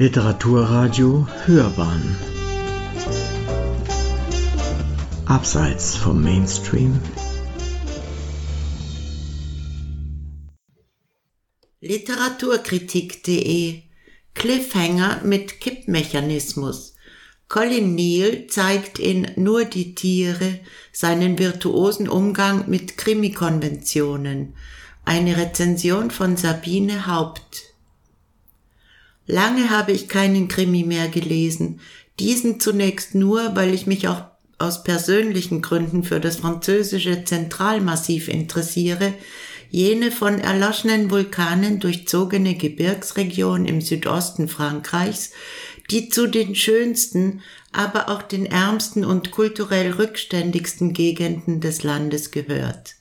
Literaturradio Hörbahn. Abseits vom Mainstream. Literaturkritik.de Cliffhanger mit Kippmechanismus. Colin Neal zeigt in Nur die Tiere seinen virtuosen Umgang mit Krimikonventionen. Eine Rezension von Sabine Haupt Lange habe ich keinen Krimi mehr gelesen, diesen zunächst nur, weil ich mich auch aus persönlichen Gründen für das französische Zentralmassiv interessiere, jene von erloschenen Vulkanen durchzogene Gebirgsregion im Südosten Frankreichs, die zu den schönsten, aber auch den ärmsten und kulturell rückständigsten Gegenden des Landes gehört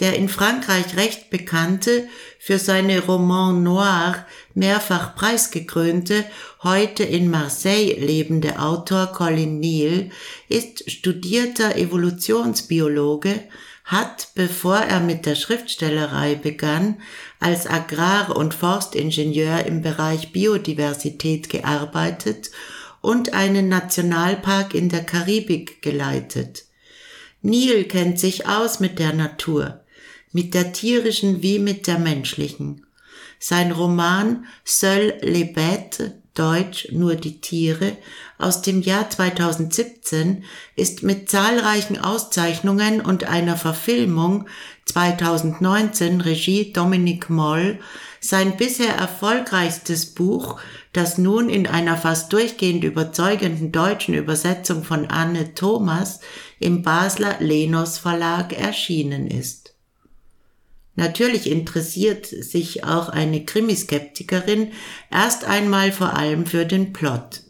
der in Frankreich recht bekannte, für seine Roman Noir mehrfach preisgekrönte, heute in Marseille lebende Autor Colin Neal ist studierter Evolutionsbiologe, hat, bevor er mit der Schriftstellerei begann, als Agrar- und Forstingenieur im Bereich Biodiversität gearbeitet und einen Nationalpark in der Karibik geleitet. Neil kennt sich aus mit der Natur mit der tierischen wie mit der menschlichen. Sein Roman Seul les Bêtes, Deutsch nur die Tiere, aus dem Jahr 2017 ist mit zahlreichen Auszeichnungen und einer Verfilmung 2019 Regie Dominic Moll sein bisher erfolgreichstes Buch, das nun in einer fast durchgehend überzeugenden deutschen Übersetzung von Anne Thomas im Basler Lenos Verlag erschienen ist. Natürlich interessiert sich auch eine Krimiskeptikerin erst einmal vor allem für den Plot.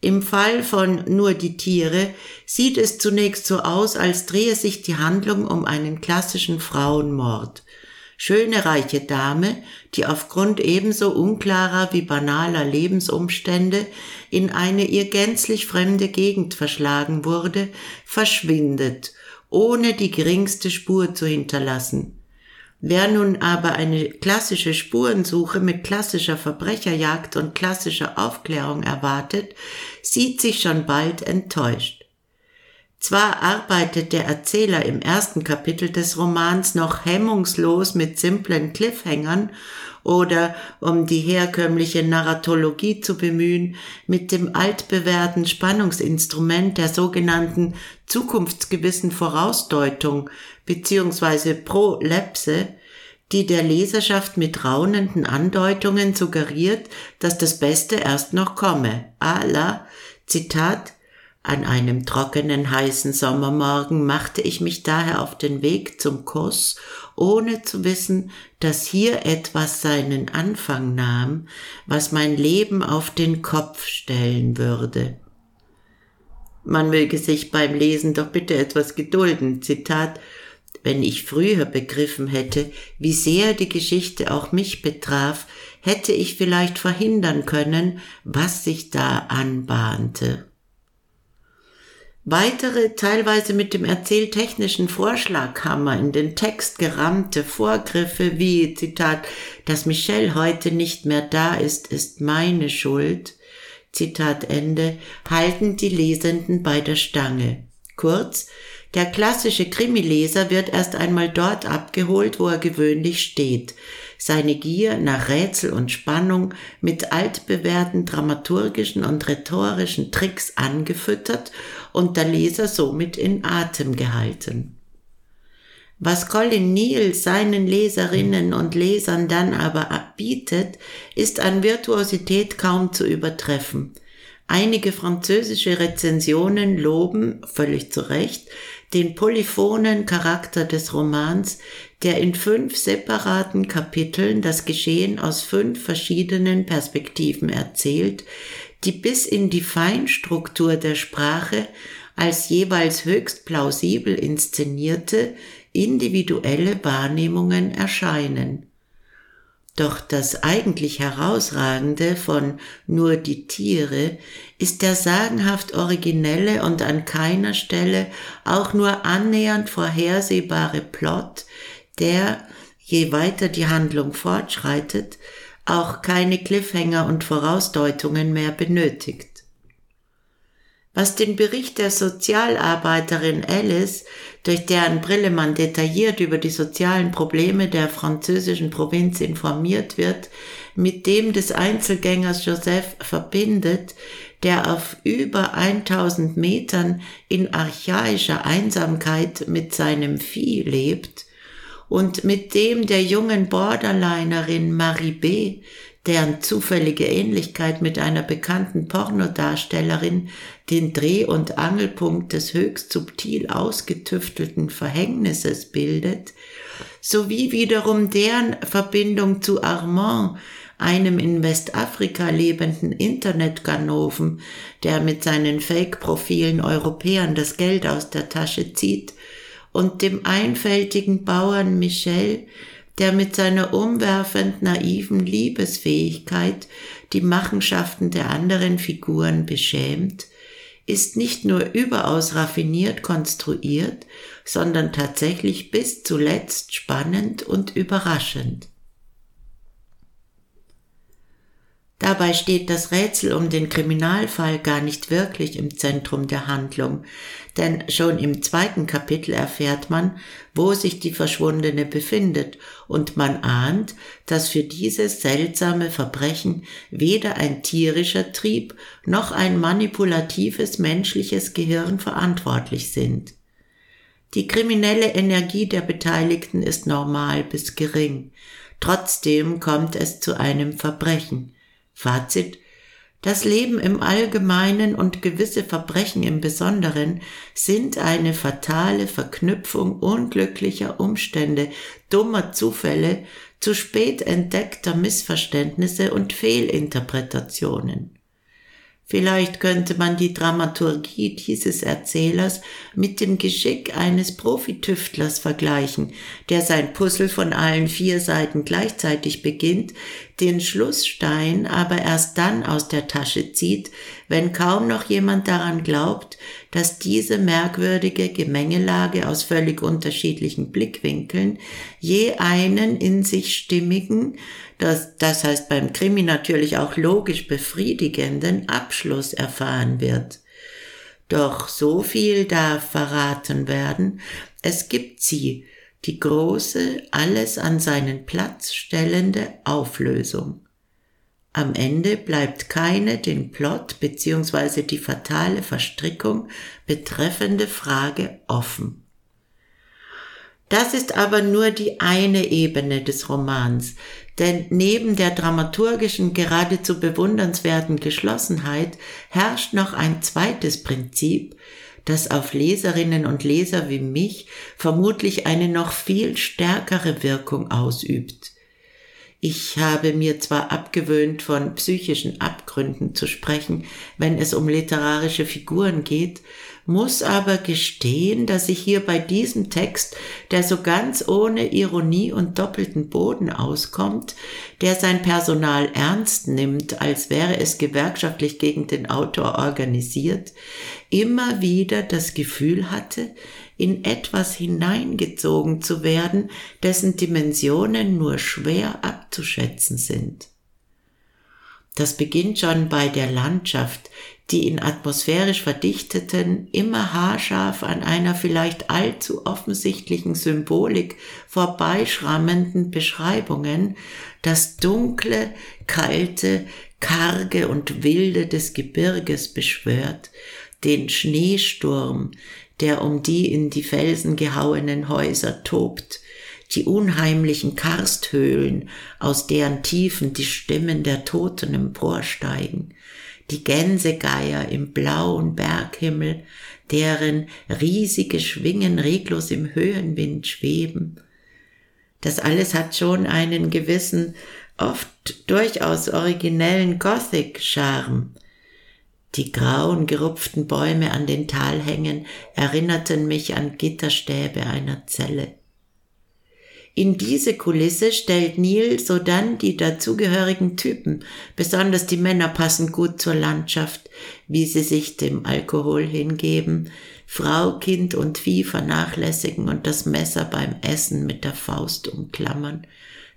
Im Fall von Nur die Tiere sieht es zunächst so aus, als drehe sich die Handlung um einen klassischen Frauenmord. Schöne reiche Dame, die aufgrund ebenso unklarer wie banaler Lebensumstände in eine ihr gänzlich fremde Gegend verschlagen wurde, verschwindet, ohne die geringste Spur zu hinterlassen. Wer nun aber eine klassische Spurensuche mit klassischer Verbrecherjagd und klassischer Aufklärung erwartet, sieht sich schon bald enttäuscht. Zwar arbeitet der Erzähler im ersten Kapitel des Romans noch hemmungslos mit simplen Cliffhängern oder, um die herkömmliche Narratologie zu bemühen, mit dem altbewährten Spannungsinstrument der sogenannten zukunftsgewissen Vorausdeutung bzw. Prolepse, die der Leserschaft mit raunenden Andeutungen suggeriert, dass das Beste erst noch komme. Allah, Zitat, an einem trockenen, heißen Sommermorgen machte ich mich daher auf den Weg zum Kuss, ohne zu wissen, dass hier etwas seinen Anfang nahm, was mein Leben auf den Kopf stellen würde. Man möge sich beim Lesen doch bitte etwas gedulden. Zitat wenn ich früher begriffen hätte, wie sehr die Geschichte auch mich betraf, hätte ich vielleicht verhindern können, was sich da anbahnte. Weitere, teilweise mit dem erzähltechnischen Vorschlaghammer in den Text gerammte Vorgriffe wie, Zitat, dass Michelle heute nicht mehr da ist, ist meine Schuld, Zitat Ende, halten die Lesenden bei der Stange. Kurz, der klassische Krimileser wird erst einmal dort abgeholt, wo er gewöhnlich steht. Seine Gier nach Rätsel und Spannung mit altbewährten dramaturgischen und rhetorischen Tricks angefüttert und der Leser somit in Atem gehalten. Was Colin Neal seinen Leserinnen und Lesern dann aber bietet, ist an Virtuosität kaum zu übertreffen. Einige französische Rezensionen loben, völlig zu Recht, den polyphonen Charakter des Romans, der in fünf separaten Kapiteln das Geschehen aus fünf verschiedenen Perspektiven erzählt, die bis in die Feinstruktur der Sprache als jeweils höchst plausibel inszenierte individuelle Wahrnehmungen erscheinen. Doch das eigentlich Herausragende von Nur die Tiere ist der sagenhaft originelle und an keiner Stelle auch nur annähernd vorhersehbare Plot, der, je weiter die Handlung fortschreitet, auch keine Cliffhanger und Vorausdeutungen mehr benötigt. Was den Bericht der Sozialarbeiterin Alice, durch deren Brille man detailliert über die sozialen Probleme der französischen Provinz informiert wird, mit dem des Einzelgängers Joseph verbindet, der auf über 1000 Metern in archaischer Einsamkeit mit seinem Vieh lebt, und mit dem der jungen Borderlinerin Marie B., deren zufällige Ähnlichkeit mit einer bekannten Pornodarstellerin den Dreh- und Angelpunkt des höchst subtil ausgetüftelten Verhängnisses bildet, sowie wiederum deren Verbindung zu Armand, einem in Westafrika lebenden Internetganoven, der mit seinen Fake-Profilen Europäern das Geld aus der Tasche zieht, und dem einfältigen Bauern Michel, der mit seiner umwerfend naiven Liebesfähigkeit die Machenschaften der anderen Figuren beschämt, ist nicht nur überaus raffiniert konstruiert, sondern tatsächlich bis zuletzt spannend und überraschend. Dabei steht das Rätsel um den Kriminalfall gar nicht wirklich im Zentrum der Handlung, denn schon im zweiten Kapitel erfährt man, wo sich die Verschwundene befindet, und man ahnt, dass für dieses seltsame Verbrechen weder ein tierischer Trieb noch ein manipulatives menschliches Gehirn verantwortlich sind. Die kriminelle Energie der Beteiligten ist normal bis gering, trotzdem kommt es zu einem Verbrechen, Fazit das Leben im Allgemeinen und gewisse Verbrechen im Besonderen sind eine fatale Verknüpfung unglücklicher Umstände, dummer Zufälle, zu spät entdeckter Missverständnisse und Fehlinterpretationen. Vielleicht könnte man die Dramaturgie dieses Erzählers mit dem Geschick eines Profitüftlers vergleichen, der sein Puzzle von allen vier Seiten gleichzeitig beginnt, den Schlussstein aber erst dann aus der Tasche zieht, wenn kaum noch jemand daran glaubt, dass diese merkwürdige Gemengelage aus völlig unterschiedlichen Blickwinkeln je einen in sich stimmigen, das, das heißt beim Krimi natürlich auch logisch befriedigenden Abschluss erfahren wird. Doch so viel darf verraten werden, es gibt sie, die große, alles an seinen Platz stellende Auflösung. Am Ende bleibt keine den Plot bzw. die fatale Verstrickung betreffende Frage offen. Das ist aber nur die eine Ebene des Romans, denn neben der dramaturgischen geradezu bewundernswerten Geschlossenheit herrscht noch ein zweites Prinzip, das auf Leserinnen und Leser wie mich vermutlich eine noch viel stärkere Wirkung ausübt. Ich habe mir zwar abgewöhnt, von psychischen Abgründen zu sprechen, wenn es um literarische Figuren geht, muss aber gestehen, dass ich hier bei diesem Text, der so ganz ohne Ironie und doppelten Boden auskommt, der sein Personal ernst nimmt, als wäre es gewerkschaftlich gegen den Autor organisiert, immer wieder das Gefühl hatte, in etwas hineingezogen zu werden, dessen Dimensionen nur schwer abzuschätzen sind. Das beginnt schon bei der Landschaft, die in atmosphärisch verdichteten, immer haarscharf an einer vielleicht allzu offensichtlichen Symbolik vorbeischrammenden Beschreibungen das dunkle, kalte, karge und wilde des Gebirges beschwört, den Schneesturm, der um die in die Felsen gehauenen Häuser tobt, die unheimlichen Karsthöhlen, aus deren Tiefen die Stimmen der Toten emporsteigen, die Gänsegeier im blauen Berghimmel, deren riesige Schwingen reglos im Höhenwind schweben. Das alles hat schon einen gewissen, oft durchaus originellen Gothic-Charme. Die grauen, gerupften Bäume an den Talhängen erinnerten mich an Gitterstäbe einer Zelle. In diese Kulisse stellt Neil sodann die dazugehörigen Typen, besonders die Männer passen gut zur Landschaft, wie sie sich dem Alkohol hingeben, Frau, Kind und Vieh vernachlässigen und das Messer beim Essen mit der Faust umklammern,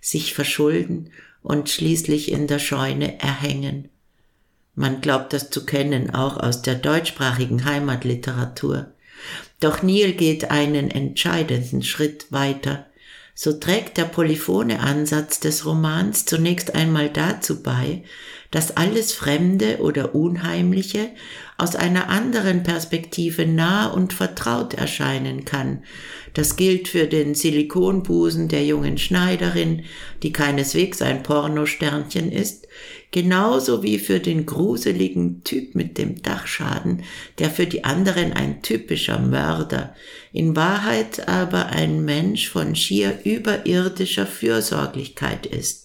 sich verschulden und schließlich in der Scheune erhängen. Man glaubt das zu kennen, auch aus der deutschsprachigen Heimatliteratur. Doch Neil geht einen entscheidenden Schritt weiter. So trägt der polyphone Ansatz des Romans zunächst einmal dazu bei, dass alles Fremde oder Unheimliche aus einer anderen Perspektive nah und vertraut erscheinen kann. Das gilt für den Silikonbusen der jungen Schneiderin, die keineswegs ein Pornosternchen ist, genauso wie für den gruseligen Typ mit dem Dachschaden, der für die anderen ein typischer Mörder, in Wahrheit aber ein Mensch von schier überirdischer Fürsorglichkeit ist.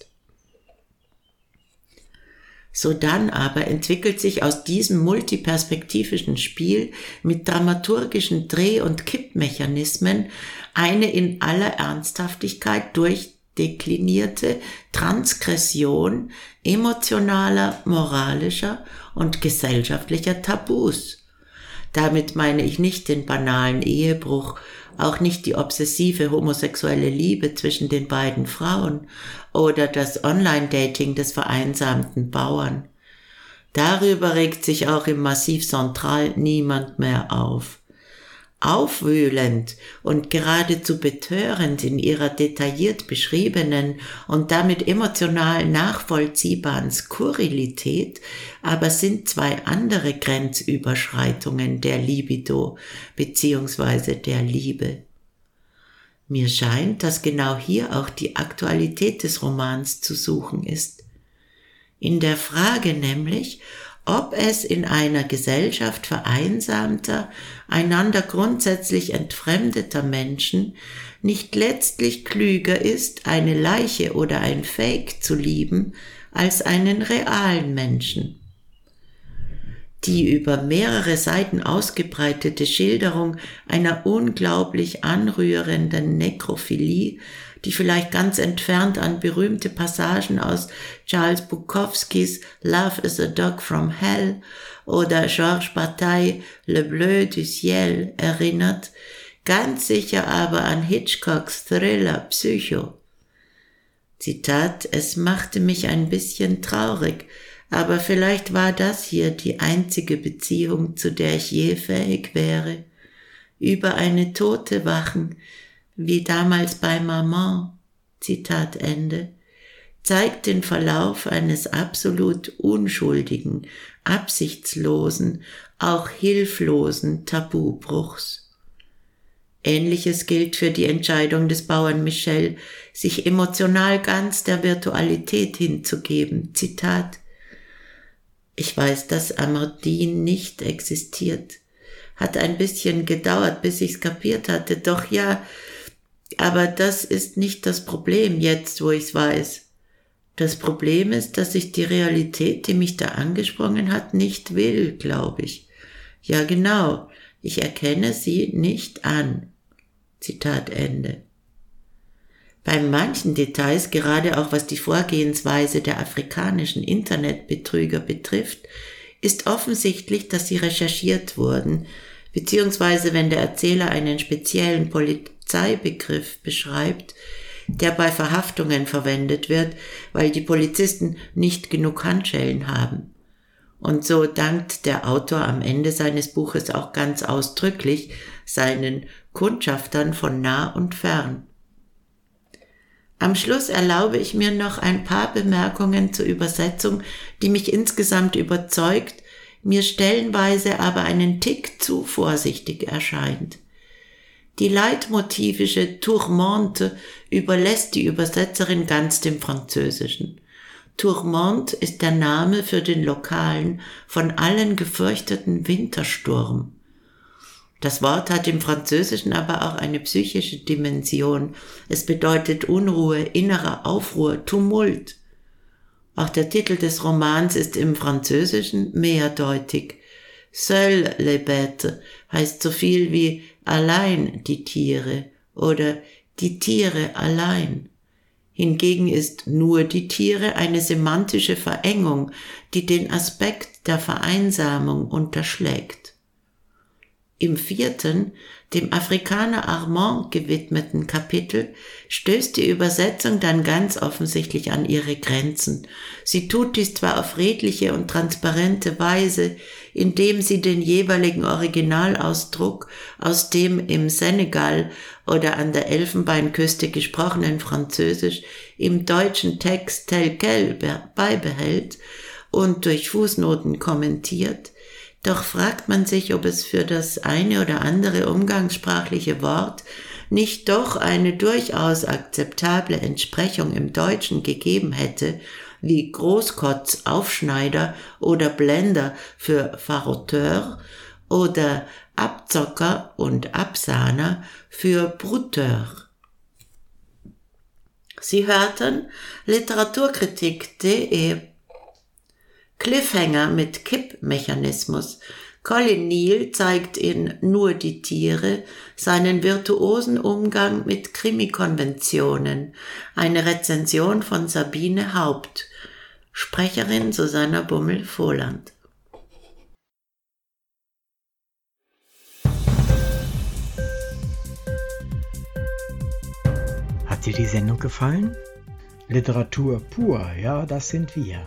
Sodann aber entwickelt sich aus diesem multiperspektivischen Spiel mit dramaturgischen Dreh- und Kippmechanismen eine in aller Ernsthaftigkeit durchdeklinierte Transgression emotionaler, moralischer und gesellschaftlicher Tabus. Damit meine ich nicht den banalen Ehebruch auch nicht die obsessive homosexuelle Liebe zwischen den beiden Frauen oder das Online-Dating des vereinsamten Bauern. Darüber regt sich auch im Massiv Central niemand mehr auf. Aufwühlend und geradezu betörend in ihrer detailliert beschriebenen und damit emotional nachvollziehbaren Skurrilität aber sind zwei andere Grenzüberschreitungen der Libido bzw. der Liebe. Mir scheint, dass genau hier auch die Aktualität des Romans zu suchen ist. In der Frage nämlich, ob es in einer Gesellschaft vereinsamter, einander grundsätzlich entfremdeter Menschen nicht letztlich klüger ist, eine Leiche oder ein Fake zu lieben, als einen realen Menschen. Die über mehrere Seiten ausgebreitete Schilderung einer unglaublich anrührenden Nekrophilie die vielleicht ganz entfernt an berühmte Passagen aus Charles Bukowskis Love is a Dog from Hell oder Georges Bataille Le Bleu du Ciel erinnert, ganz sicher aber an Hitchcocks Thriller Psycho. Zitat, es machte mich ein bisschen traurig, aber vielleicht war das hier die einzige Beziehung, zu der ich je fähig wäre. Über eine Tote wachen, wie damals bei Maman, Zitat Ende, zeigt den Verlauf eines absolut unschuldigen, absichtslosen, auch hilflosen Tabubruchs. Ähnliches gilt für die Entscheidung des Bauern Michel, sich emotional ganz der Virtualität hinzugeben. Zitat Ich weiß, dass Amardine nicht existiert. Hat ein bisschen gedauert, bis ich's kapiert hatte, doch ja, aber das ist nicht das Problem jetzt, wo ich's weiß. Das Problem ist, dass ich die Realität, die mich da angesprungen hat, nicht will, glaube ich. Ja, genau. Ich erkenne sie nicht an. Zitat Ende. Bei manchen Details, gerade auch was die Vorgehensweise der afrikanischen Internetbetrüger betrifft, ist offensichtlich, dass sie recherchiert wurden, beziehungsweise wenn der Erzähler einen speziellen Polit Polizeibegriff beschreibt, der bei Verhaftungen verwendet wird, weil die Polizisten nicht genug Handschellen haben. Und so dankt der Autor am Ende seines Buches auch ganz ausdrücklich seinen Kundschaftern von nah und fern. Am Schluss erlaube ich mir noch ein paar Bemerkungen zur Übersetzung, die mich insgesamt überzeugt, mir stellenweise aber einen Tick zu vorsichtig erscheint. Die leitmotivische Tourmente überlässt die Übersetzerin ganz dem Französischen. Tourmente ist der Name für den lokalen, von allen gefürchteten Wintersturm. Das Wort hat im Französischen aber auch eine psychische Dimension. Es bedeutet Unruhe, innerer Aufruhr, Tumult. Auch der Titel des Romans ist im Französischen mehrdeutig. Seul les bêtes heißt so viel wie allein die Tiere oder die Tiere allein. Hingegen ist nur die Tiere eine semantische Verengung, die den Aspekt der Vereinsamung unterschlägt. Im vierten, dem Afrikaner Armand gewidmeten Kapitel stößt die Übersetzung dann ganz offensichtlich an ihre Grenzen. Sie tut dies zwar auf redliche und transparente Weise, indem sie den jeweiligen Originalausdruck aus dem im Senegal oder an der Elfenbeinküste gesprochenen Französisch im deutschen Text tel quel beibehält und durch Fußnoten kommentiert, doch fragt man sich, ob es für das eine oder andere umgangssprachliche Wort nicht doch eine durchaus akzeptable Entsprechung im Deutschen gegeben hätte, wie Großkotz, Aufschneider oder Blender für Faroteur oder Abzocker und Absahner für Bruteur. Sie hörten Literaturkritik.de Cliffhanger mit Kippmechanismus. Colin Neal zeigt in Nur die Tiere seinen virtuosen Umgang mit Krimikonventionen. Eine Rezension von Sabine Haupt. Sprecherin Susanna Bummel-Vohland. Hat dir die Sendung gefallen? Literatur pur, ja, das sind wir